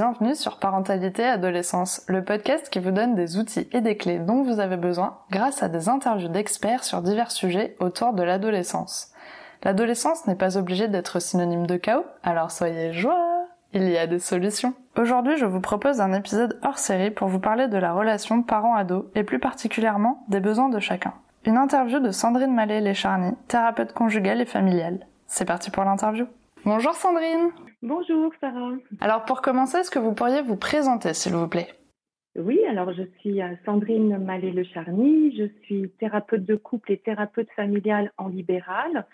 bienvenue sur Parentalité Adolescence, le podcast qui vous donne des outils et des clés dont vous avez besoin grâce à des interviews d'experts sur divers sujets autour de l'adolescence. L'adolescence n'est pas obligée d'être synonyme de chaos, alors soyez joie, il y a des solutions. Aujourd'hui, je vous propose un épisode hors série pour vous parler de la relation parent-ado et plus particulièrement des besoins de chacun. Une interview de Sandrine Mallet-Lécharny, thérapeute conjugale et familiale. C'est parti pour l'interview. Bonjour Sandrine. Bonjour Sarah. Alors pour commencer, est-ce que vous pourriez vous présenter s'il vous plaît? Oui, alors je suis euh, Sandrine Mallet-Le Charny, je suis thérapeute de couple et thérapeute familiale en libéral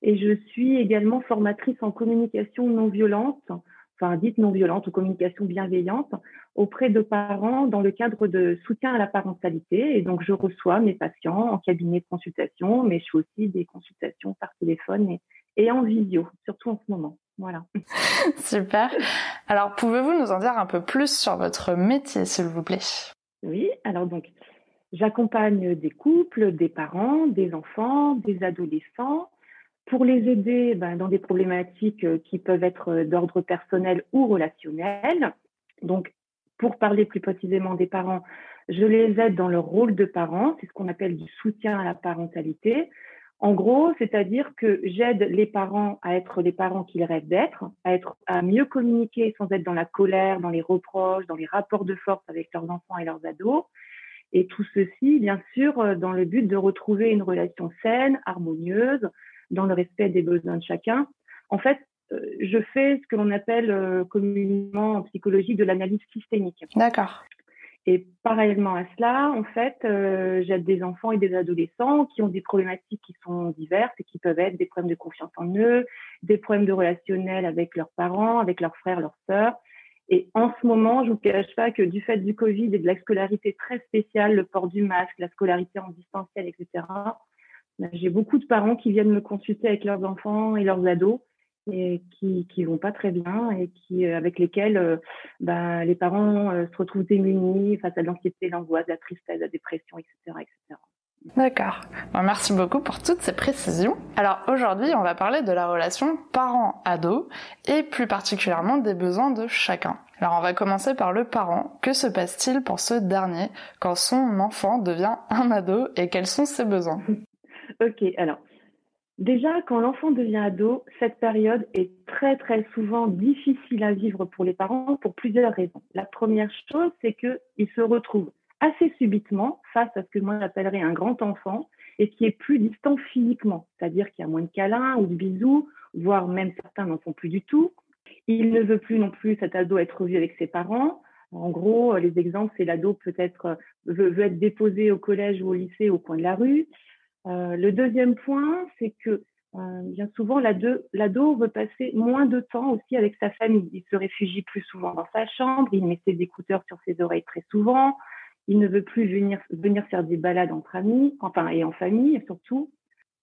et je suis également formatrice en communication non violente, enfin dite non violente ou communication bienveillante auprès de parents dans le cadre de soutien à la parentalité et donc je reçois mes patients en cabinet de consultation mais je fais aussi des consultations par téléphone et, et en visio, surtout en ce moment. Voilà. Super. Alors, pouvez-vous nous en dire un peu plus sur votre métier, s'il vous plaît? Oui, alors donc, j'accompagne des couples, des parents, des enfants, des adolescents pour les aider ben, dans des problématiques euh, qui peuvent être d'ordre personnel ou relationnel. Donc, pour parler plus précisément des parents, je les aide dans leur rôle de parents, c'est ce qu'on appelle du soutien à la parentalité. En gros, c'est-à-dire que j'aide les parents à être les parents qu'ils rêvent d'être, à être à mieux communiquer sans être dans la colère, dans les reproches, dans les rapports de force avec leurs enfants et leurs ados. Et tout ceci, bien sûr, euh, dans le but de retrouver une relation saine, harmonieuse, dans le respect des besoins de chacun. En fait, euh, je fais ce que l'on appelle euh, communément en psychologie de l'analyse systémique. D'accord. Et parallèlement à cela, en fait, euh, j'aide des enfants et des adolescents qui ont des problématiques qui sont diverses et qui peuvent être des problèmes de confiance en eux, des problèmes de relationnel avec leurs parents, avec leurs frères, leurs sœurs. Et en ce moment, je vous cache pas que du fait du Covid et de la scolarité très spéciale, le port du masque, la scolarité en distanciel, etc., ben, j'ai beaucoup de parents qui viennent me consulter avec leurs enfants et leurs ados et qui qui vont pas très bien et qui euh, avec lesquels bah, les parents euh, se retrouvent démunis face à l'anxiété, l'angoisse, la tristesse, la dépression, etc., etc. D'accord. Bon, merci beaucoup pour toutes ces précisions. Alors aujourd'hui, on va parler de la relation parent-ado et plus particulièrement des besoins de chacun. Alors on va commencer par le parent. Que se passe-t-il pour ce dernier quand son enfant devient un ado et quels sont ses besoins? Ok, alors Déjà, quand l'enfant devient ado, cette période est très très souvent difficile à vivre pour les parents pour plusieurs raisons. La première chose, c'est qu'il se retrouve assez subitement face à ce que moi j'appellerais un grand enfant et qui est plus distant physiquement, c'est-à-dire qu'il y a moins de câlins ou de bisous, voire même certains n'en font plus du tout. Il ne veut plus non plus cet ado être vu avec ses parents. En gros, les exemples, c'est l'ado peut-être veut, veut, être déposé au collège ou au lycée au coin de la rue. Euh, le deuxième point, c'est que euh, bien souvent, l'ado veut passer moins de temps aussi avec sa famille. Il se réfugie plus souvent dans sa chambre, il met ses écouteurs sur ses oreilles très souvent, il ne veut plus venir, faire des balades entre amis, enfin, et en famille surtout.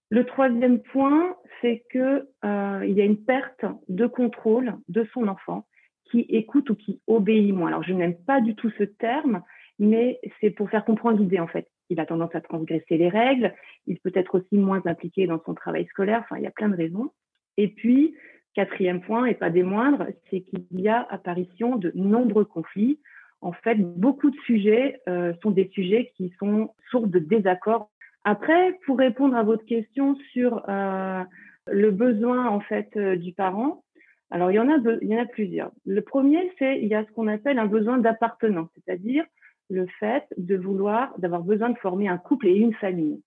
Le troisième point, c'est que euh, y a une perte de contrôle de son enfant qui écoute ou qui obéit moins. Alors, je n'aime pas du tout ce terme, mais c'est pour faire comprendre l'idée en fait il a tendance à transgresser les règles, il peut être aussi moins impliqué dans son travail scolaire, enfin, il y a plein de raisons. Et puis, quatrième point, et pas des moindres, c'est qu'il y a apparition de nombreux conflits. En fait, beaucoup de sujets euh, sont des sujets qui sont source de désaccords. Après, pour répondre à votre question sur euh, le besoin en fait euh, du parent, alors il y en a il y en a plusieurs. Le premier, c'est il y a ce qu'on appelle un besoin d'appartenance, c'est-à-dire le fait de vouloir, d'avoir besoin de former un couple et une famille.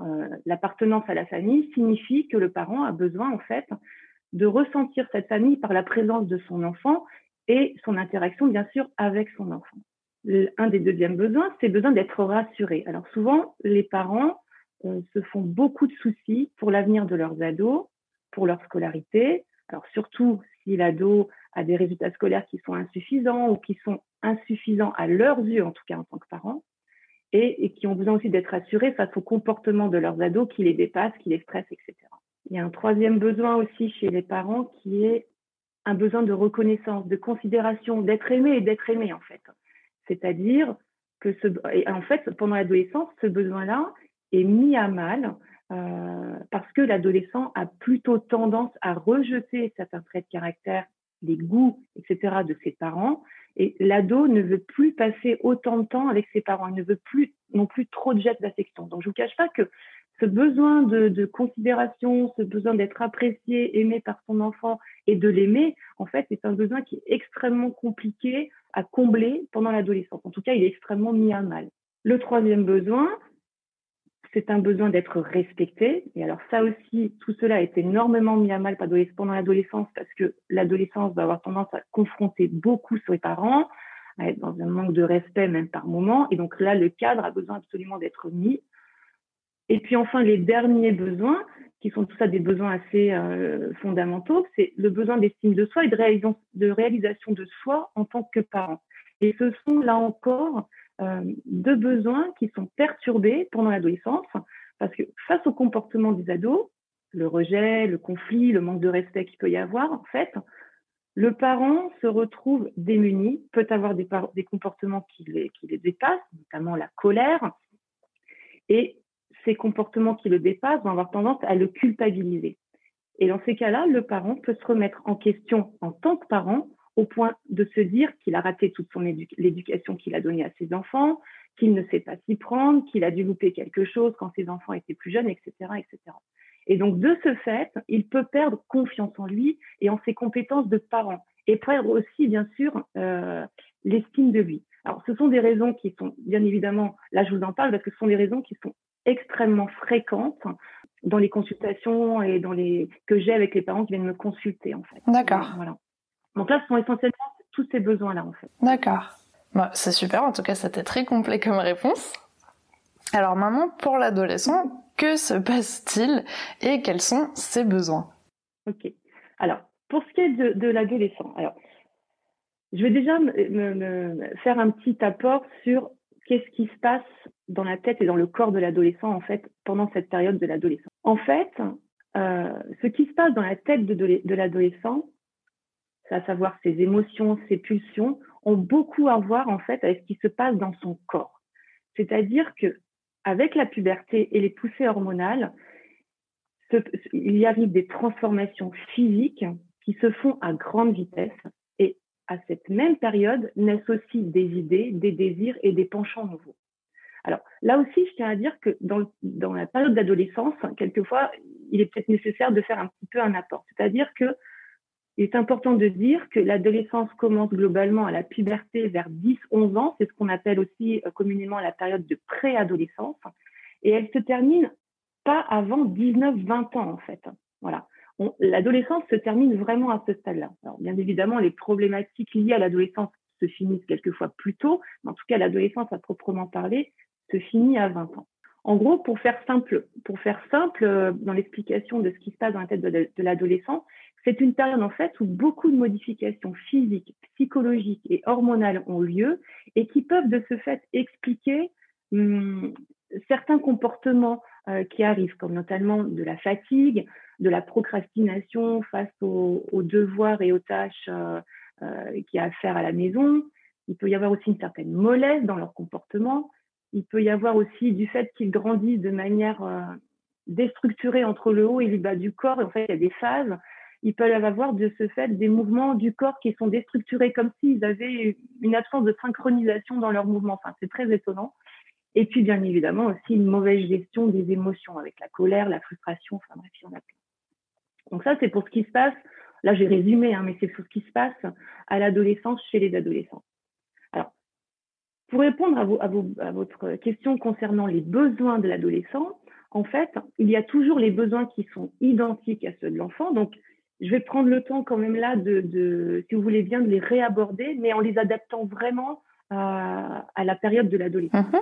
Euh, L'appartenance à la famille signifie que le parent a besoin, en fait, de ressentir cette famille par la présence de son enfant et son interaction, bien sûr, avec son enfant. Le, un des deuxièmes besoins, c'est besoin d'être rassuré. Alors souvent, les parents euh, se font beaucoup de soucis pour l'avenir de leurs ados, pour leur scolarité. Alors surtout si l'ado a des résultats scolaires qui sont insuffisants ou qui sont insuffisants à leurs yeux, en tout cas en tant que parents, et, qui ont besoin aussi d'être assurés face au comportement de leurs ados qui les dépassent, qui les stressent, etc. Il y a un troisième besoin aussi chez les parents qui est un besoin de reconnaissance, de considération, d'être aimé et d'être aimé en fait. C'est-à-dire que en fait, pendant l'adolescence, ce besoin-là est mis à mal euh, parce que l'adolescent a plutôt tendance à rejeter certains traits de caractère les goûts, etc. de ses parents. Et l'ado ne veut plus passer autant de temps avec ses parents. Il ne veut plus non plus trop de gestes d'affection. Donc, je vous cache pas que ce besoin de, de considération, ce besoin d'être apprécié, aimé par son enfant et de l'aimer, en fait, c'est un besoin qui est extrêmement compliqué à combler pendant l'adolescence. En tout cas, il est extrêmement mis à mal. Le troisième besoin, c'est un besoin d'être respecté. Et alors ça aussi, tout cela été énormément mis à mal pendant l'adolescence parce que l'adolescence va avoir tendance à confronter beaucoup ses parents, à être dans un manque de respect même par moment. Et donc là, le cadre a besoin absolument d'être mis. Et puis enfin, les derniers besoins, qui sont tout ça des besoins assez euh, fondamentaux, c'est le besoin d'estime de soi et de de réalisation de soi en tant que parent. Et ce sont là encore de besoins qui sont perturbés pendant l'adolescence, parce que face au comportement des ados, le rejet, le conflit, le manque de respect qu'il peut y avoir, en fait, le parent se retrouve démuni, peut avoir des, comportements qui qui les dépassent, notamment la colère, et ces comportements qui le dépassent vont avoir tendance à le culpabiliser. Et dans ces cas-là, le parent peut se remettre en question en tant que parent au point de se dire qu'il a raté toute son l'éducation qu'il a donnée à ses enfants, qu'il ne sait pas s'y prendre, qu'il a dû louper quelque chose quand ses enfants étaient plus jeunes, etc., etc. Et donc, de ce fait, il peut perdre confiance en lui et en ses compétences de parent et perdre aussi, bien sûr, euh, l'estime de lui. Alors, ce sont des raisons qui sont, bien évidemment, là, je vous en parle parce que ce sont des raisons qui sont extrêmement fréquentes dans les consultations et dans les que j'ai avec les parents qui viennent me consulter, en fait. D'accord. Voilà. Donc là, ce sont essentiellement tous ces besoins-là, en fait. D'accord. Bah, c'est super, en tout cas, c'était très complet comme réponse. Alors maman, pour l'adolescent, que se passe-t-il et quels sont ses besoins? Ok. Alors, pour ce qui est de, l'adolescent, alors, je vais déjà me, faire un petit apport sur qu'est-ce qui se passe dans la tête et dans le corps de l'adolescent, en fait, pendant cette période de l'adolescent. En fait, euh, ce qui se passe dans la tête de, de l'adolescent, à savoir ses émotions, ses pulsions, ont beaucoup à voir en fait avec ce qui se passe dans son corps. C'est-à-dire que avec la puberté et les poussées hormonales, il y arrive des transformations physiques qui se font à grande vitesse et à cette même période naissent aussi des idées, des désirs et des penchants nouveaux. Alors là aussi, je tiens à dire que dans, dans la période d'adolescence, quelquefois, il est peut-être nécessaire de faire un petit peu un apport. C'est-à-dire que il est important de dire que l'adolescence commence globalement à la puberté vers 10-11 ans, c'est ce qu'on appelle aussi euh, communément la période de préadolescence, et elle se termine pas avant 19-20 ans en fait. Voilà. L'adolescence se termine vraiment à ce stade-là. Alors, bien évidemment, les problématiques liées à l'adolescence se finissent quelquefois plus tôt, mais en tout cas, l'adolescence à proprement parler se finit à 20 ans. En gros, pour faire simple, pour faire simple euh, dans l'explication de ce qui se passe dans la tête de l'adolescent, c'est une période en fait où beaucoup de modifications physiques, psychologiques et hormonales ont lieu et qui peuvent de ce fait expliquer hum, certains comportements euh, qui arrivent, comme notamment de la fatigue, de la procrastination face aux, devoirs et aux tâches euh, euh, qu'il y a à faire à la maison. Il peut y avoir aussi une certaine mollesse dans leur comportement. Il peut y avoir aussi du fait qu'ils grandissent de manière déstructurée entre le haut et le bas du corps. En fait, il y a des phases ils peuvent avoir de ce fait des mouvements du corps qui sont déstructurés comme s'ils avaient une absence de synchronisation dans leurs mouvements. Enfin, c'est très étonnant. Et puis, bien évidemment, aussi une mauvaise gestion des émotions avec la colère, la frustration, enfin bref, il a. Donc ça, c'est pour ce qui se passe. Là, j'ai résumé, hein, mais c'est pour ce qui se passe à l'adolescence chez les adolescents. Alors, pour répondre à, à votre question concernant les besoins de l'adolescent, en fait, il y a toujours les besoins qui sont identiques à ceux de l'enfant. Donc, je vais prendre le temps quand même là de, si vous voulez bien, de les réaborder, mais en les adaptant vraiment à, la période de l'adolescence. Mhm.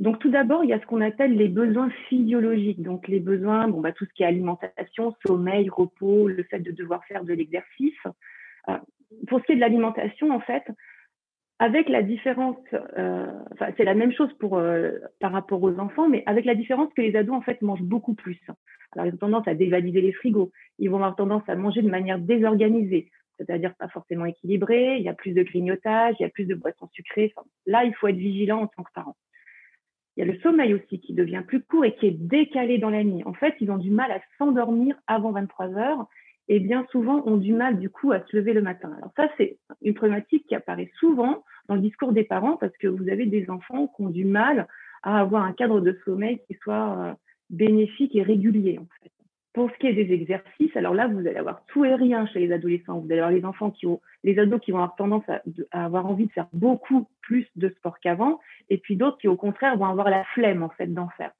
Donc tout d'abord, il y a ce qu'on appelle les besoins physiologiques. Donc les besoins, bon bah tout ce qui est alimentation, sommeil, repos, le fait de devoir faire de l'exercice. Euh, pour ce qui est de l'alimentation, en fait, avec la différence, euh, c'est la même chose pour euh, par rapport aux enfants, mais avec la différence que les ados en fait mangent beaucoup plus. Alors, ils ont tendance à dévalider les frigos. Ils vont avoir tendance à manger de manière désorganisée, c'est-à-dire pas forcément équilibrée. Il y a plus de grignotage, il y a plus de boissons sucrées. là, il faut être vigilant en tant que parent. Il y a le sommeil aussi qui devient plus court et qui est décalé dans la nuit. En fait, ils ont du mal à s'endormir avant 23 heures et bien souvent ont du mal du coup à se lever le matin. Alors ça, c'est une problématique qui apparaît souvent dans le discours des parents parce que vous avez des enfants qui ont du mal à avoir un cadre de sommeil qui soit euh, bénéfique et régulier en fait. Pour ce qui est des exercices, alors là, vous allez avoir tout et rien chez les adolescents. Vous allez avoir les enfants qui ont, les ados qui vont avoir tendance à, avoir envie de faire beaucoup plus de sport qu'avant, et puis d'autres qui, au contraire, vont avoir la flemme, en fait, d'en faire.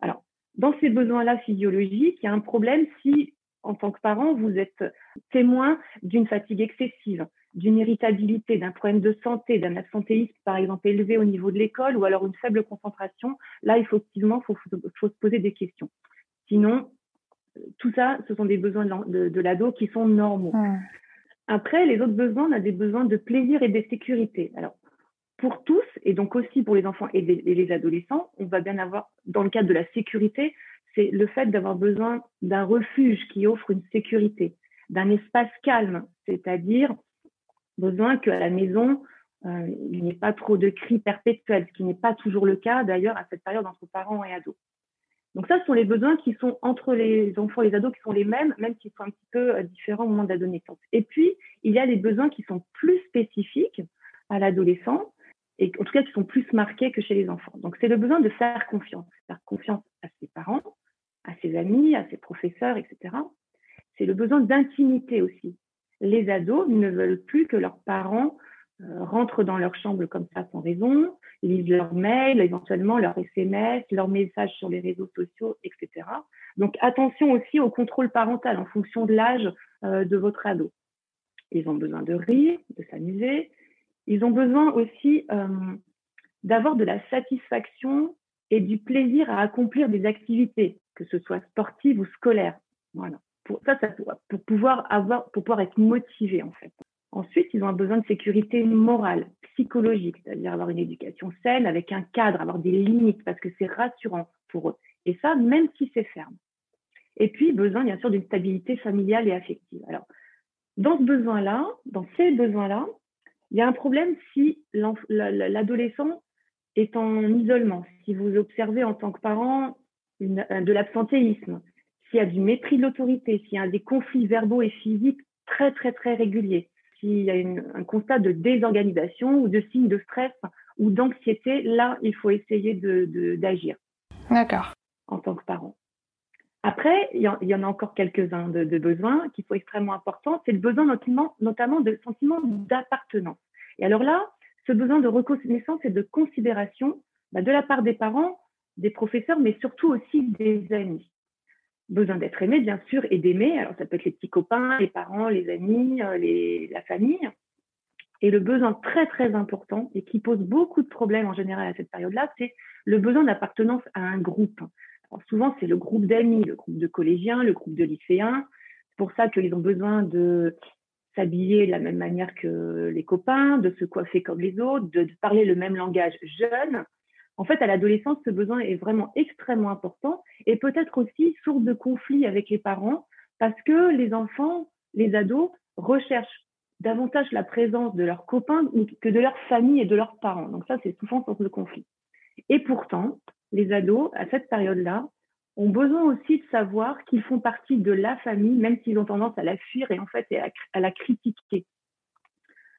Alors, dans ces besoins-là physiologiques, il y a un problème si, en tant que parent, vous êtes témoin d'une fatigue excessive, d'une irritabilité, d'un problème de santé, d'un absentéisme, par exemple, élevé au niveau de l'école, ou alors une faible concentration. Là, effectivement, il faut, faut se poser des questions. Sinon, tout ça, ce sont des besoins de, l'ado qui sont normaux. Après, les autres besoins, on a des besoins de plaisir et de sécurité. Alors, pour tous, et donc aussi pour les enfants et, les adolescents, on va bien avoir, dans le cadre de la sécurité, c'est le fait d'avoir besoin d'un refuge qui offre une sécurité, d'un espace calme, c'est-à-dire besoin qu'à la maison, euh, il n'y ait pas trop de cris perpétuels, ce qui n'est pas toujours le cas d'ailleurs à cette période entre parents et ados. Donc ça, ce sont les besoins qui sont entre les enfants et les ados qui sont les mêmes, même s'ils sont un petit peu euh, différents au moment de l'adolescence. Et puis, il y a les besoins qui sont plus spécifiques à l'adolescent, et en tout cas qui sont plus marqués que chez les enfants. Donc c'est le besoin de faire confiance, faire confiance à ses parents, à ses amis, à ses professeurs, etc. C'est le besoin d'intimité aussi. Les ados ne veulent plus que leurs parents euh, rentrent dans leur chambre comme ça sans raison, lisent leurs mails, éventuellement leurs SMS, leurs messages sur les réseaux sociaux, etc. Donc attention aussi au contrôle parental en fonction de l'âge euh, de votre ado. Ils ont besoin de rire, de s'amuser. Ils ont besoin aussi euh, d'avoir de la satisfaction et du plaisir à accomplir des activités, que ce soit sportives ou scolaires. Voilà. Pour ça, pour pouvoir avoir, pour pouvoir être motivé en fait. Ensuite, ils ont un besoin de sécurité morale, psychologique, c'est-à-dire avoir une éducation saine avec un cadre, avoir des limites, parce que c'est rassurant pour eux. Et ça, même si c'est ferme. Et puis, besoin, bien sûr, d'une stabilité familiale et affective. Alors, dans ce besoin-là, dans ces besoins-là, il y a un problème si l'adolescent est en isolement, si vous observez en tant que parent de l'absentéisme, s'il y a du mépris de l'autorité, s'il y a des conflits verbaux et physiques très, très, très réguliers, s'il y a un constat de désorganisation ou de signes de stress ou d'anxiété, là, il faut essayer d'agir. De, D'accord. En tant que parent. Après, il y, en, a encore quelques-uns de, besoins qui sont extrêmement importants. C'est le besoin notamment, notamment de sentiment d'appartenance. Et alors là, ce besoin de reconnaissance et de considération bah, de la part des parents, des professeurs, mais surtout aussi des amis besoin d'être aimé, bien sûr, et d'aimer. Alors, ça peut être les petits copains, les parents, les amis, euh, la famille. Et le besoin très, très important et qui pose beaucoup de problèmes en général à cette période-là, c'est le besoin d'appartenance à un groupe. Souvent, c'est le groupe d'amis, le groupe de collégiens, le groupe de lycéens. C'est pour ça qu'ils ont besoin de s'habiller de la même manière que les copains, de se coiffer comme les autres, de parler le même langage jeune. En fait, à l'adolescence, ce besoin est vraiment extrêmement important et peut-être aussi source de conflit avec les parents parce que les enfants, les ados recherchent davantage la présence de leurs copains que de leur famille et de leurs parents. Donc ça, c'est souvent source de conflit. Et pourtant, les ados, à cette période-là, ont besoin aussi de savoir qu'ils font partie de la famille, même s'ils ont tendance à la fuir et en fait à la critiquer.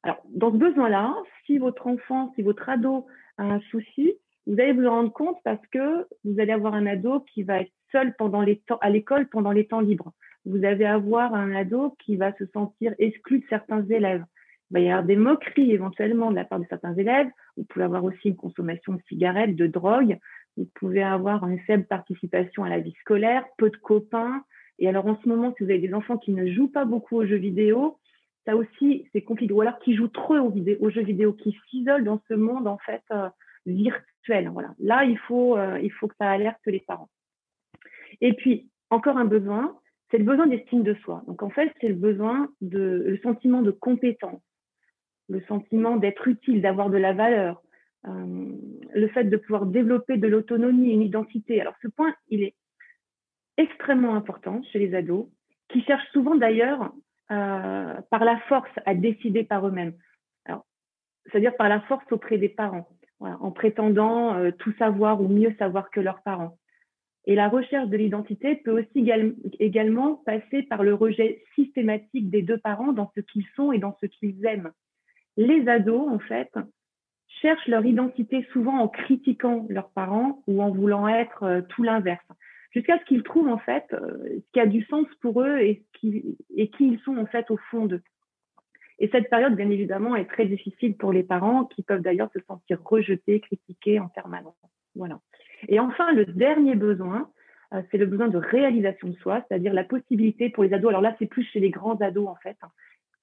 Alors, dans ce besoin-là, si votre enfant, si votre ado a un souci, vous allez vous rendre compte parce que vous allez avoir un ado qui va être seul pendant les temps, à l'école pendant les temps libres. Vous allez avoir un ado qui va se sentir exclu de certains élèves. Il va y avoir des moqueries éventuellement de la part de certains élèves. Vous pouvez avoir aussi une consommation de cigarettes, de drogue. Vous pouvez avoir une faible participation à la vie scolaire, peu de copains. Et alors en ce moment, si vous avez des enfants qui ne jouent pas beaucoup aux jeux vidéo, ça aussi, c'est compliqué. Ou alors qui jouent trop aux, aux jeux vidéo, qui s'isolent dans ce monde en fait euh, virtuel. Voilà. Là, il faut, euh, il faut que ça alerte les parents. Et puis, encore un besoin, c'est le besoin d'estime de soi. Donc, en fait, c'est le besoin de, le sentiment de compétence, le sentiment d'être utile, d'avoir de la valeur, euh, le fait de pouvoir développer de l'autonomie, une identité. Alors, ce point, il est extrêmement important chez les ados, qui cherchent souvent d'ailleurs euh, par la force à décider par eux-mêmes. C'est-à-dire par la force auprès des parents en prétendant euh, tout savoir ou mieux savoir que leurs parents. Et la recherche de l'identité peut aussi également passer par le rejet systématique des deux parents dans ce qu'ils sont et dans ce qu'ils aiment. Les ados, en fait, cherchent leur identité souvent en critiquant leurs parents ou en voulant être euh, tout l'inverse, jusqu'à ce qu'ils trouvent en fait euh, ce qui a du sens pour eux et, qui, et qui ils sont en fait au fond d'eux. Et cette période, bien évidemment, est très difficile pour les parents qui peuvent d'ailleurs se sentir rejetés, critiqués en permanence. Voilà. Et enfin, le dernier besoin, euh, c'est le besoin de réalisation de soi, c'est-à-dire la possibilité pour les ados, alors là, c'est plus chez les grands ados en fait, hein,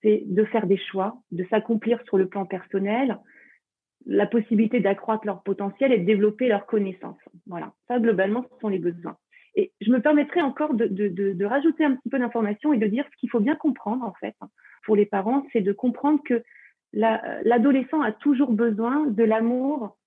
c'est de faire des choix, de s'accomplir sur le plan personnel, la possibilité d'accroître leur potentiel et de développer leurs connaissances. Voilà, ça globalement, ce sont les besoins. Et je me permettrai encore de, de, rajouter un petit peu d'informations et de dire ce qu'il faut bien comprendre en fait pour les parents, c'est de comprendre que l'adolescent a toujours besoin de l'amour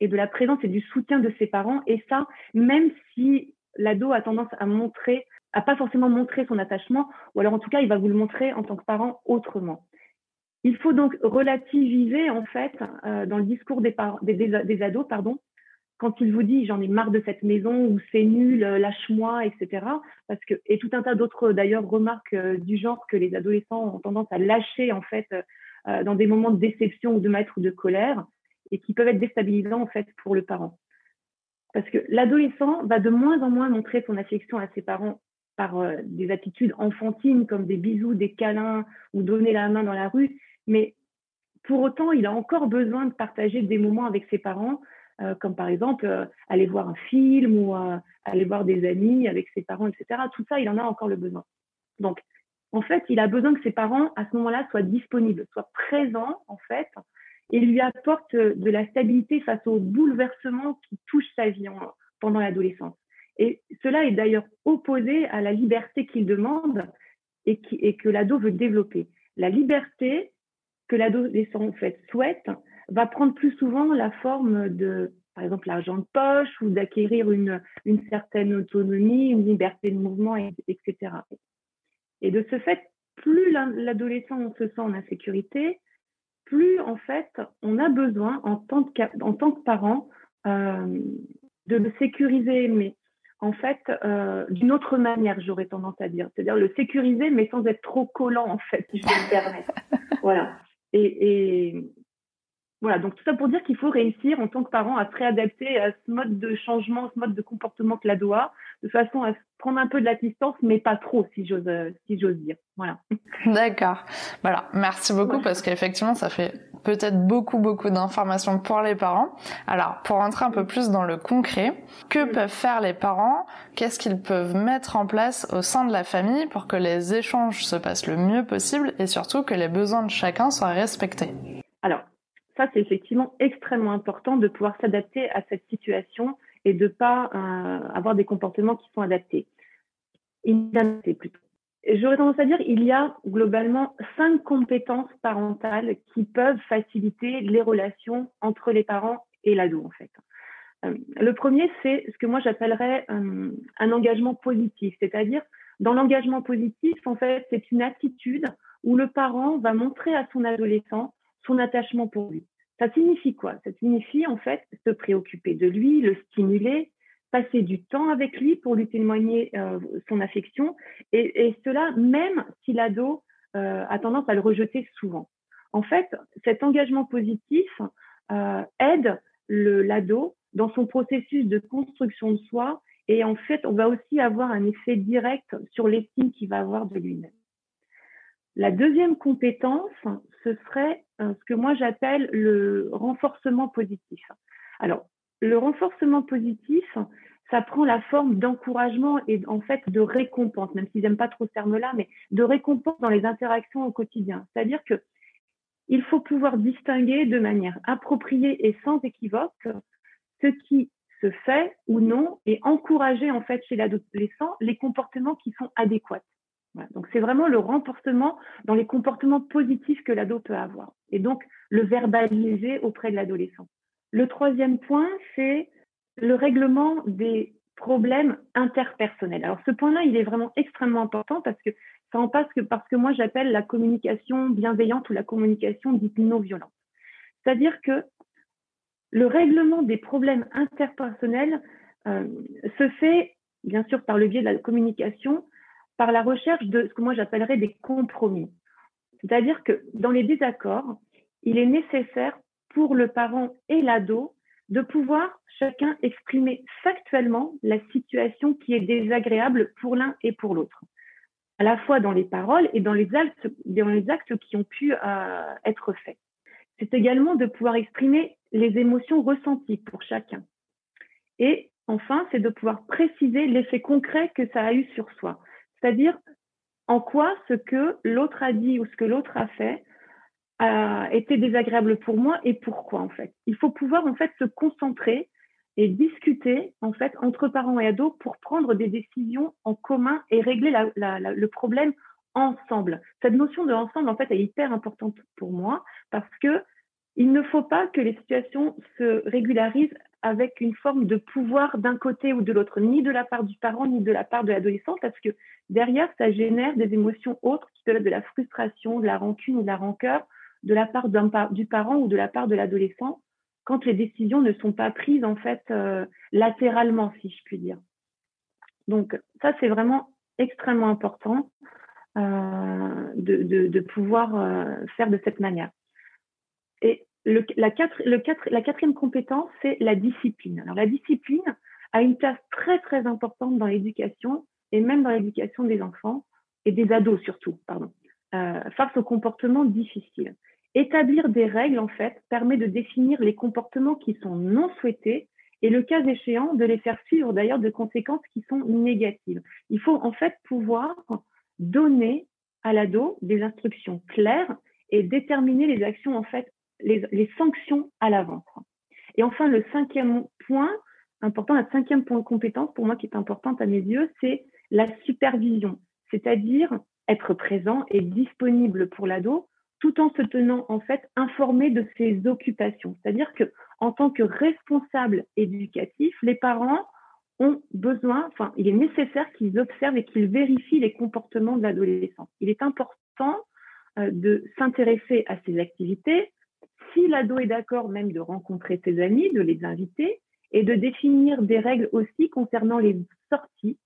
et de la présence et du soutien de ses parents. Et ça, même si l'ado a tendance à montrer, à pas forcément montrer son attachement, ou alors en tout cas, il va vous le montrer en tant que parent autrement. Il faut donc relativiser en fait euh, dans le discours des, des, ados, pardon, quand il vous dit j'en ai marre de cette maison ou c'est nul, euh, lâche-moi, etc. Parce que et tout un tas d'autres d'ailleurs remarques euh, du genre que les adolescents ont tendance à lâcher en fait dans des moments de déception ou de maître ou de colère et qui peuvent être déstabilisants en fait pour le parent. Parce que l'adolescent va de moins en moins montrer son affection à ses parents par euh, des attitudes enfantines comme des bisous, des câlins ou donner la main dans la rue, mais pour autant, il a encore besoin de partager des moments avec ses parents, euh, comme par exemple euh, aller voir un film ou aller voir des amis avec ses parents, etc. Tout ça, il en a encore le besoin. Donc, en fait, il a besoin que ses parents, à ce moment-là, soient disponibles, soient présents, en fait, et lui apporte de la stabilité face aux bouleversements qui touchent sa vie pendant l'adolescence. Et cela est d'ailleurs opposé à la liberté qu'il demande et, et que l'ado veut développer. La liberté que l'adolescent en fait souhaite va prendre plus souvent la forme de, par exemple, l'argent de poche ou d'acquérir une, une certaine autonomie, une liberté de mouvement, etc. Et de ce fait, plus l'adolescent se sent en insécurité, plus en fait on a besoin en tant que, en tant que parent euh, de le sécuriser, mais en fait euh, d'une autre manière, j'aurais tendance à dire, c'est-à-dire le sécuriser, mais sans être trop collant en fait, si je me permets. voilà. Et, et, voilà, donc tout ça pour dire qu'il faut réussir en tant que parent à se réadapter à ce mode de changement, ce mode de comportement que l'ado a, de façon à prendre un peu de la distance, mais pas trop, si j'ose, euh, si j'ose dire. Voilà. D'accord. Voilà. Merci beaucoup parce qu'effectivement, ça fait peut-être beaucoup, beaucoup d'informations pour les parents. Alors, pour rentrer un peu plus dans le concret, que peuvent faire les parents? Qu'est-ce qu'ils peuvent mettre en place au sein de la famille pour que les échanges se passent le mieux possible et surtout que les besoins de chacun soient respectés? Alors, ça, c'est effectivement extrêmement important de pouvoir s'adapter à cette situation et de ne pas euh, avoir des comportements qui sont adaptés. plutôt. J'aurais tendance à dire il y a globalement cinq compétences parentales qui peuvent faciliter les relations entre les parents et l'ado en fait. Euh, le premier, c'est ce que moi j'appellerais euh, un engagement positif, c'est-à-dire dans l'engagement positif, en fait, c'est une attitude où le parent va montrer à son adolescent son attachement pour lui. Ça signifie quoi? Ça signifie en fait se préoccuper de lui, le stimuler, passer du temps avec lui pour lui témoigner euh, son affection, et, cela même si l'ado euh, a tendance à le rejeter souvent. En fait, cet engagement positif euh, aide l'ado dans son processus de construction de soi, et en fait, on va aussi avoir un effet direct sur l'estime qu'il va avoir de lui-même. La deuxième compétence, ce serait euh, ce que moi j'appelle le renforcement positif. Alors, le renforcement positif, ça prend la forme d'encouragement et en fait de récompense, même s'ils n'aiment pas trop ce terme-là, mais de récompense dans les interactions au quotidien. C'est-à-dire que il faut pouvoir distinguer de manière appropriée et sans équivoque ce qui se fait ou non et encourager en fait chez l'adolescent les comportements qui sont adéquats donc c'est vraiment le renforcement dans les comportements positifs que l'ado peut avoir et donc le verbaliser auprès de l'adolescent. Le troisième point, c'est le règlement des problèmes interpersonnels. Alors ce point-là, il est vraiment extrêmement important parce que ça en passe que parce que moi j'appelle la communication bienveillante ou la communication dite non violente. C'est-à-dire que le règlement des problèmes interpersonnels se fait bien sûr par le biais de la communication, par la recherche de ce que moi j'appellerais des compromis. C'est-à-dire que dans les désaccords, il est nécessaire pour le parent et l'ado de pouvoir chacun exprimer factuellement la situation qui est désagréable pour l'un et pour l'autre, à la fois dans les paroles et dans les actes, qui ont pu euh, être faits. C'est également de pouvoir exprimer les émotions ressenties pour chacun. Et enfin, c'est de pouvoir préciser l'effet concret que ça a eu sur soi. C'est-à-dire en quoi ce que l'autre a dit ou ce que l'autre a fait a été désagréable pour moi et pourquoi en fait? Il faut pouvoir en fait se concentrer et discuter en fait entre parents et ados pour prendre des décisions en commun et régler le problème ensemble. Cette notion de ensemble en fait est hyper importante pour moi parce que il ne faut pas que les situations se régularisent avec une forme de pouvoir d'un côté ou de l'autre, ni de la part du parent, ni de la part de l'adolescent, parce que derrière, ça génère des émotions autres qui peuvent être de la frustration, de la rancune ou de la rancœur de la part du parent ou de la part de l'adolescent quand les décisions ne sont pas prises en fait euh, latéralement, si je puis dire. Donc ça, c'est vraiment extrêmement important euh, de, pouvoir euh, faire de cette manière. Et la, quatrième compétence, c'est la discipline. Alors la discipline a une place très très importante dans l'éducation et même dans l'éducation des enfants et des ados surtout, euh, face aux comportements difficiles. Établir des règles, en fait, permet de définir les comportements qui sont non souhaités et le cas échéant de les faire suivre d'ailleurs de conséquences qui sont négatives. Il faut en fait pouvoir donner à l'ado des instructions claires et déterminer les actions en fait les, sanctions à l'avance. Et enfin, le cinquième point important, la cinquième point de compétence pour moi qui est importante à mes yeux, c'est la supervision, c'est-à-dire être présent et disponible pour l'ado tout en se tenant en fait informé de ses occupations. C'est-à-dire que en tant que responsable éducatif, les parents ont besoin, enfin, il est nécessaire qu'ils observent et qu'ils vérifient les comportements de l'adolescent. Il est important euh, de s'intéresser à ses activités, si l'ado est d'accord même de rencontrer ses amis, de les inviter et de définir des règles aussi concernant les sorties,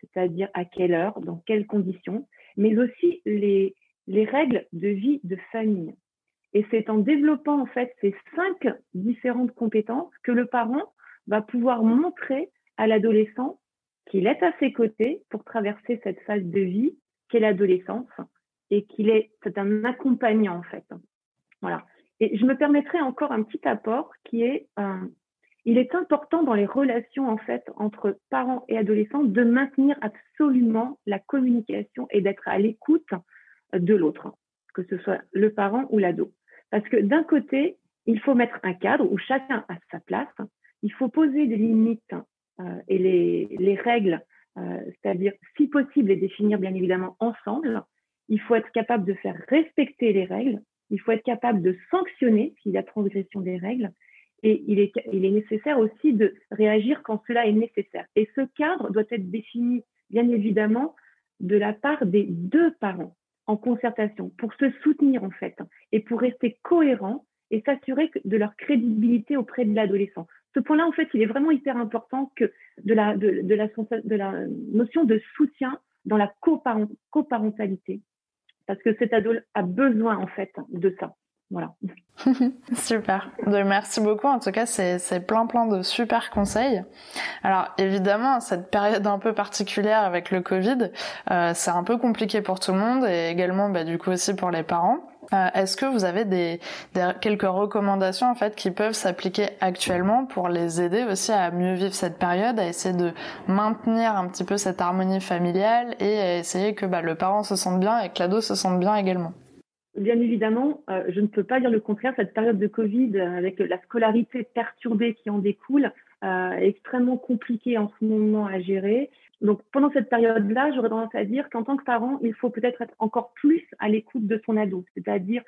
c'est-à-dire à quelle heure, dans quelles conditions, mais aussi les, les règles de vie de famille. Et c'est en développant en fait ces cinq différentes compétences que le parent va pouvoir montrer à l'adolescent qu'il est à ses côtés pour traverser cette phase de vie qu'est l'adolescence et qu'il est, un accompagnant en fait. Voilà. Et je me permettrai encore un petit apport qui est, euh, il est important dans les relations en fait entre parents et adolescents de maintenir absolument la communication et d'être à l'écoute de l'autre, que ce soit le parent ou l'ado. Parce que d'un côté, il faut mettre un cadre où chacun a sa place, il faut poser des limites euh, et les, les règles, euh, c'est-à-dire si possible les définir bien évidemment ensemble. Il faut être capable de faire respecter les règles il faut être capable de sanctionner s'il y a transgression des règles et il est, nécessaire aussi de réagir quand cela est nécessaire. Et ce cadre doit être défini, bien évidemment, de la part des deux parents en concertation pour se soutenir en fait et pour rester cohérents et s'assurer de leur crédibilité auprès de l'adolescent. Ce point-là, en fait, il est vraiment hyper important que de la notion de soutien dans la coparentalité parce que cet ado a besoin en fait de ça. Voilà. super. Merci beaucoup. En tout cas, c'est plein plein de super conseils. Alors évidemment, cette période un peu particulière avec le Covid, euh, c'est un peu compliqué pour tout le monde et également bah, du coup aussi pour les parents. Euh, est-ce que vous avez des, quelques recommandations en fait qui peuvent s'appliquer actuellement pour les aider aussi à mieux vivre cette période, à essayer de maintenir un petit peu cette harmonie familiale et à essayer que bah, le parent se sente bien et que l'ado se sente bien également? Bien évidemment, euh, je ne peux pas dire le contraire. Cette période de Covid, euh, avec la scolarité perturbée qui en découle, est extrêmement compliquée en ce moment à gérer. Donc pendant cette période-là, j'aurais tendance à dire qu'en tant que parent, il faut peut-être être encore plus à l'écoute de son ado, c'est-à-dire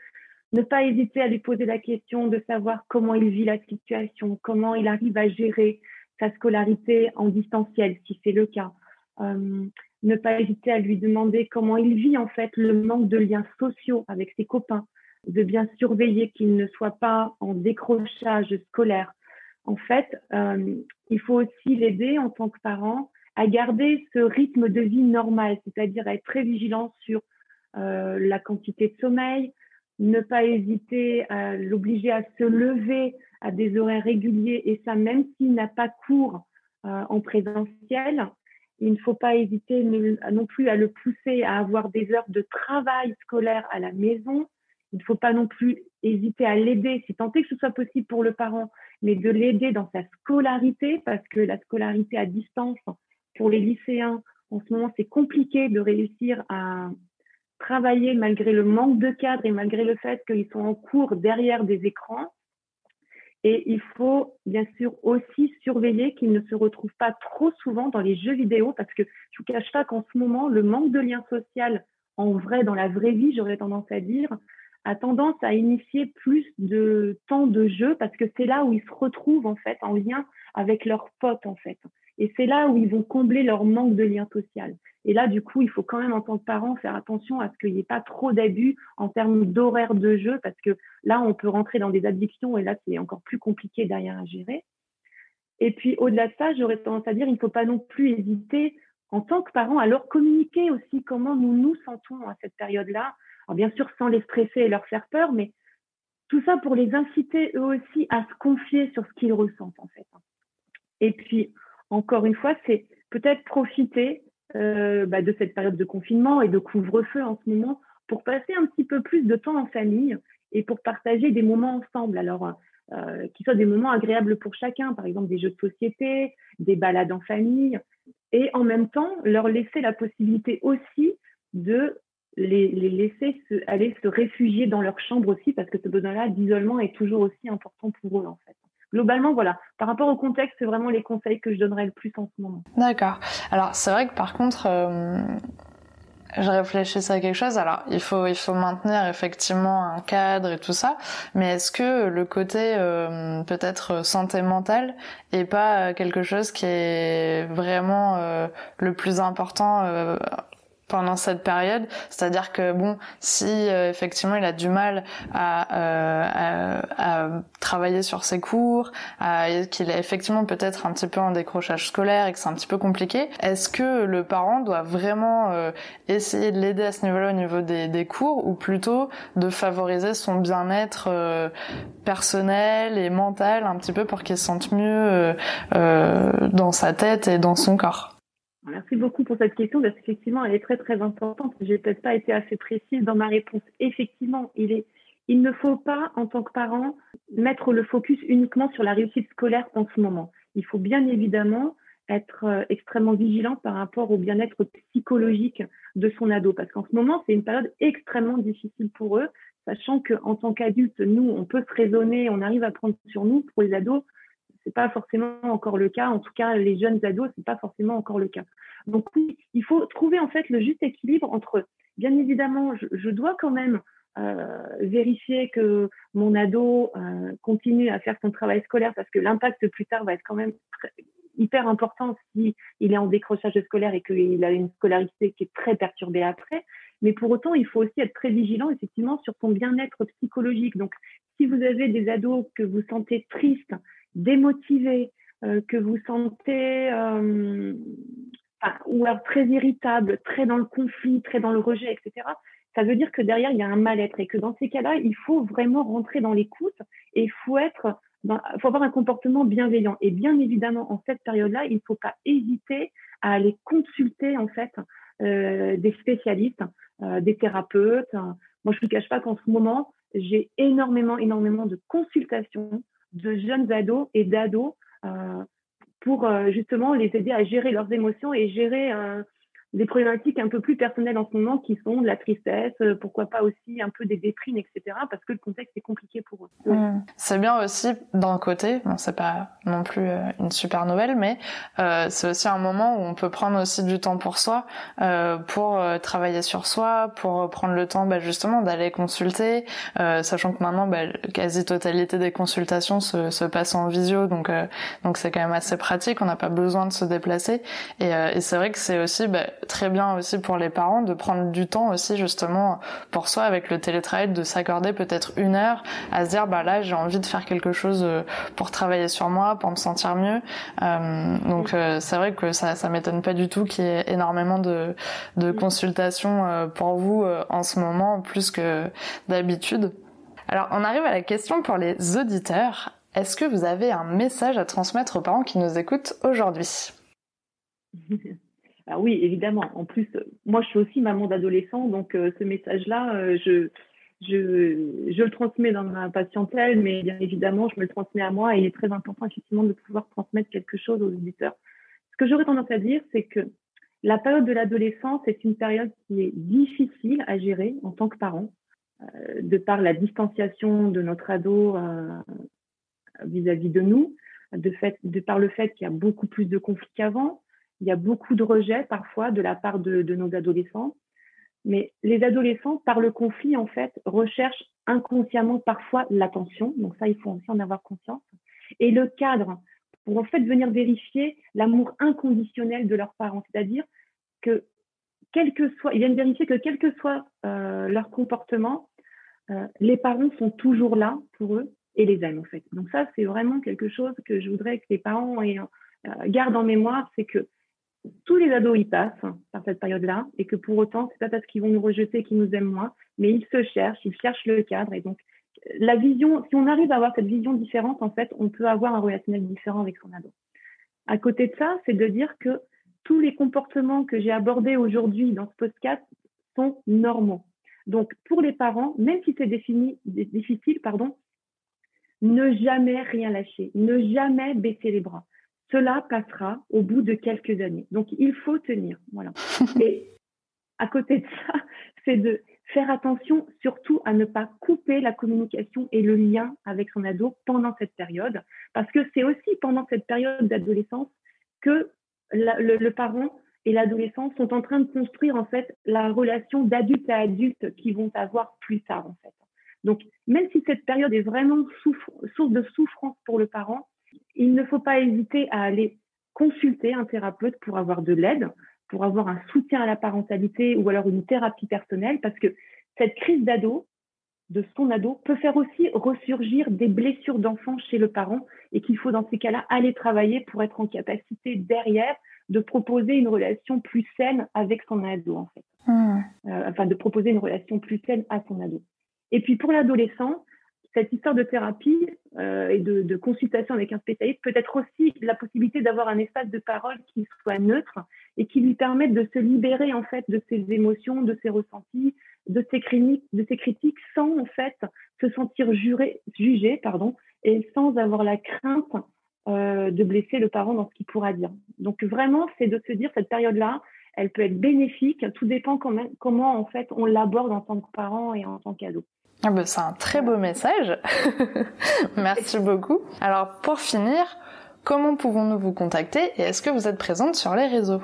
ne pas hésiter à lui poser la question de savoir comment il vit la situation, comment il arrive à gérer sa scolarité en distanciel, si c'est le cas. Euh, ne pas hésiter à lui demander comment il vit en fait le manque de liens sociaux avec ses copains, de bien surveiller qu'il ne soit pas en décrochage scolaire, en fait, euh, il faut aussi l'aider en tant que parent à garder ce rythme de vie normal, c'est-à-dire à être très vigilant sur euh, la quantité de sommeil, ne pas hésiter à l'obliger à se lever à des horaires réguliers, et ça même s'il n'a pas cours euh, en présentiel. Il ne faut pas hésiter non plus à le pousser à avoir des heures de travail scolaire à la maison. Il ne faut pas non plus hésiter à l'aider, si tant est que ce soit possible pour le parent, mais de l'aider dans sa scolarité, parce que la scolarité à distance, pour les lycéens, en ce moment, c'est compliqué de réussir à travailler malgré le manque de cadre et malgré le fait qu'ils sont en cours derrière des écrans. Et il faut bien sûr aussi surveiller qu'ils ne se retrouvent pas trop souvent dans les jeux vidéo parce que je vous cache pas qu'en ce moment, le manque de lien social en vrai, dans la vraie vie, j'aurais tendance à dire, a tendance à initier plus de temps de jeu parce que c'est là où ils se retrouvent en fait en lien avec leurs potes en fait. Et c'est là où ils vont combler leur manque de lien social. Et là, du coup, il faut quand même en tant que parent faire attention à ce qu'il n'y ait pas trop d'abus en termes d'horaire de jeu parce que là, on peut rentrer dans des addictions et là, c'est encore plus compliqué derrière à gérer. Et puis, au-delà de ça, j'aurais tendance à dire, il ne faut pas non plus hésiter en tant que parent à leur communiquer aussi comment nous nous sentons à cette période-là bien sûr, sans les stresser et leur faire peur, mais tout ça pour les inciter eux aussi à se confier sur ce qu'ils ressentent en fait. Et puis, encore une fois, c'est peut-être profiter euh, bah, de cette période de confinement et de couvre-feu en ce moment pour passer un petit peu plus de temps en famille et pour partager des moments ensemble. Alors, euh, qui soient des moments agréables pour chacun, par exemple des jeux de société, des balades en famille, et en même temps leur laisser la possibilité aussi de les, laisser se, aller se réfugier dans leur chambre aussi, parce que ce besoin-là d'isolement est toujours aussi important pour eux, en fait. Globalement, voilà. Par rapport au contexte, c'est vraiment les conseils que je donnerais le plus en ce moment. D'accord. Alors, c'est vrai que par contre, euh, je réfléchissais à quelque chose. Alors, il faut, il faut maintenir effectivement un cadre et tout ça, mais est-ce que le côté euh, peut-être santé mentale est pas quelque chose qui est vraiment euh, le plus important pendant cette période. C'est-à-dire que bon, si euh, effectivement il a du mal à, euh, à, travailler sur ses cours, qu'il est effectivement peut-être un petit peu en décrochage scolaire et que c'est un petit peu compliqué, est-ce que le parent doit vraiment euh, essayer de l'aider à ce niveau-là au niveau des, des, cours ou plutôt de favoriser son bien-être personnel et mental un petit peu pour qu'il se sente mieux dans sa tête et dans son corps? Merci beaucoup pour cette question parce qu'effectivement, elle est très très importante. J'ai peut-être pas été assez précise dans ma réponse. Effectivement, il est, il ne faut pas, en tant que parent, mettre le focus uniquement sur la réussite scolaire en ce moment. Il faut bien évidemment être euh, extrêmement vigilant par rapport au bien-être psychologique de son ado parce qu'en ce moment, c'est une période extrêmement difficile pour eux, sachant qu'en tant qu'adulte, nous, on peut se raisonner, on arrive à prendre sur nous. Pour les ados, c'est pas forcément encore le cas. En tout cas, les jeunes ados, c'est pas forcément encore le cas. Donc oui, il faut trouver en fait le juste équilibre entre, bien évidemment, je, dois quand même euh, vérifier que mon ado euh, continue à faire son travail scolaire parce que l'impact plus tard va être quand même hyper important si il est en décrochage scolaire et qu'il a une scolarité qui est très perturbée après. Mais pour autant, il faut aussi être très vigilant effectivement sur son bien-être psychologique. Donc, si vous avez des ados que vous sentez tristes démotivé, euh, que vous sentez euh, ou alors très irritable, très dans le conflit, très dans le rejet, etc., ça veut dire que derrière, il y a un mal-être et que dans ces cas-là, il faut vraiment rentrer dans l'écoute et il faut être faut avoir un comportement bienveillant. Et bien évidemment, en cette période-là, il ne faut pas hésiter à aller consulter en fait euh, des spécialistes, des thérapeutes. Moi, je ne vous cache pas qu'en ce moment, j'ai énormément, énormément de consultations de jeunes ados et d'ados euh, pour euh, justement les aider à gérer leurs émotions et gérer euh, des problématiques un peu plus personnelles en ce moment qui sont de la tristesse, euh, pourquoi pas aussi un peu des déprimes, etc. Parce que le contexte est compliqué pour eux. Mmh. C'est bien aussi d'un côté, bon c'est pas non plus euh, une super nouvelle, mais euh, c'est aussi un moment où on peut prendre aussi du temps pour soi, euh, pour euh, travailler sur soi, pour prendre le temps bah, justement d'aller consulter, sachant que maintenant bah, quasi totalité des consultations se, se passent en visio, donc donc c'est quand même assez pratique, on n'a pas besoin de se déplacer et, et c'est vrai que c'est aussi bah, très bien aussi pour les parents de prendre du temps aussi justement pour soi avec le télétravail, de s'accorder peut-être une heure à se dire bah là j'ai envie de faire quelque chose euh, pour travailler sur moi, pour me sentir mieux. Euh, donc euh, c'est vrai que ça, ça m'étonne pas du tout qu'il y ait énormément de, de consultations pour vous en ce moment plus que d'habitude. Alors on arrive à la question pour les auditeurs. Est-ce que vous avez un message à transmettre aux parents qui nous écoutent aujourd'hui? oui, évidemment. En plus, moi, je suis aussi maman d'adolescent, donc euh, ce message-là, euh, je, le transmets dans ma patientèle, mais bien évidemment, je me le transmets à moi et il est très important, effectivement, de pouvoir transmettre quelque chose aux auditeurs. Ce que j'aurais tendance à dire, c'est que la période de l'adolescence est une période qui est difficile à gérer en tant que parent, euh, de par la distanciation de notre ado vis-à-vis de nous, de par le fait qu'il y a beaucoup plus de conflits qu'avant. Il y a beaucoup de rejets parfois de la part de, nos adolescents. Mais les adolescents, par le conflit, en fait, recherchent inconsciemment parfois l'attention. Donc ça, il faut aussi en avoir conscience. Et le cadre pour en fait venir vérifier l'amour inconditionnel de leurs parents. C'est-à-dire que quel que soit, ils viennent vérifier que quel que soit euh, leur comportement, euh, les parents sont toujours là pour eux et les aiment en fait. Donc ça, c'est vraiment quelque chose que je voudrais que les parents euh, gardent en mémoire, c'est que tous les ados y passent par cette période-là et que pour autant, c'est pas parce qu'ils vont nous rejeter qu'ils nous aiment moins, mais ils se cherchent, ils cherchent le cadre et donc la vision, si on arrive à avoir cette vision différente, en fait, on peut avoir un relationnel différent avec son ado. À côté de ça, c'est de dire que tous les comportements que j'ai abordés aujourd'hui dans ce podcast sont normaux. Donc, pour les parents, même si c'est difficile, pardon, ne jamais rien lâcher, ne jamais baisser les bras. Cela passera au bout de quelques années. Donc, il faut tenir. Voilà. Et à côté de ça, c'est de faire attention surtout à ne pas couper la communication et le lien avec son ado pendant cette période, parce que c'est aussi pendant cette période d'adolescence que le, le, parent et l'adolescent sont en train de construire en fait la relation d'adulte à adulte qu'ils vont avoir plus tard en fait. Donc, même si cette période est vraiment source de souffrance pour le parent, il ne faut pas hésiter à aller consulter un thérapeute pour avoir de l'aide, pour avoir un soutien à la parentalité ou alors une thérapie personnelle, parce que cette crise d'ado, de son ado, peut faire aussi ressurgir des blessures d'enfant chez le parent et qu'il faut dans ces cas-là aller travailler pour être en capacité derrière de proposer une relation plus saine avec son ado, en fait. Mmh. Euh, enfin, de proposer une relation plus saine à son ado. Et puis pour l'adolescent, cette histoire de thérapie euh, et de, consultation avec un spécialiste peut être aussi la possibilité d'avoir un espace de parole qui soit neutre et qui lui permette de se libérer en fait de ses émotions, de ses ressentis, de ses critiques, sans en fait se sentir jugé pardon et sans avoir la crainte euh, de blesser le parent dans ce qu'il pourra dire. Donc vraiment, c'est de se dire cette période-là, elle peut être bénéfique. Tout dépend comment, comment en fait on l'aborde en tant que parent et en tant qu'ado. Ah bah, c'est un très beau message. Merci beaucoup. Alors pour finir, comment pouvons-nous vous contacter et est-ce que vous êtes présente sur les réseaux?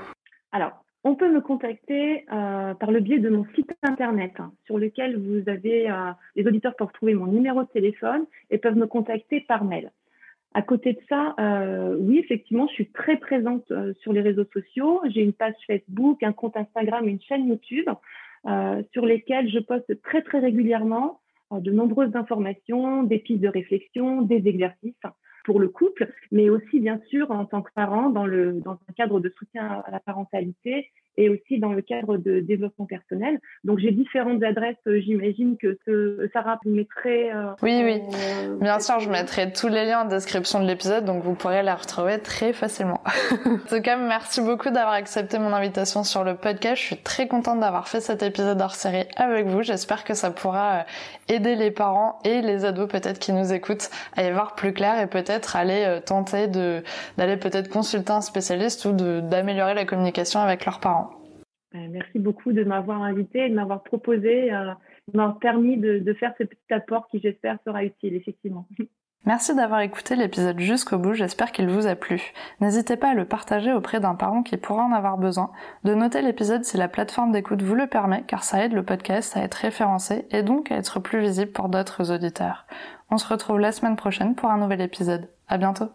Alors, on peut me contacter euh, par le biais de mon site internet hein, sur lequel vous avez euh, les auditeurs peuvent trouver mon numéro de téléphone et peuvent me contacter par mail. À côté de ça, euh, oui, effectivement, je suis très présente sur les réseaux sociaux. J'ai une page Facebook, un compte Instagram, une chaîne YouTube sur lesquelles je poste très très régulièrement de nombreuses informations, des pistes de réflexion, des exercices pour le couple, mais aussi bien sûr en tant que parent dans, le, dans un cadre de soutien à la parentalité et aussi dans le cadre de développement personnel. Donc j'ai différentes adresses, euh, j'imagine que ce, Sarah vous mettrait. Euh, oui, oui. Euh, Bien sûr, je mettrai tous les liens en description de l'épisode, donc vous pourrez la retrouver très facilement. en tout cas, merci beaucoup d'avoir accepté mon invitation sur le podcast. Je suis très contente d'avoir fait cet épisode hors série avec vous. J'espère que ça pourra aider les parents et les ados peut-être qui nous écoutent à y voir plus clair et peut-être aller tenter de d'aller peut-être consulter un spécialiste ou d'améliorer la communication avec leurs parents. Euh, merci beaucoup de m'avoir invité et de m'avoir proposé, euh, de m'avoir permis de, faire ce petit apport qui, j'espère, sera utile, effectivement. Merci d'avoir écouté l'épisode jusqu'au bout, j'espère qu'il vous a plu. N'hésitez pas à le partager auprès d'un parent qui pourra en avoir besoin, de noter l'épisode si la plateforme d'écoute vous le permet, car ça aide le podcast à être référencé et donc à être plus visible pour d'autres auditeurs. On se retrouve la semaine prochaine pour un nouvel épisode. À bientôt!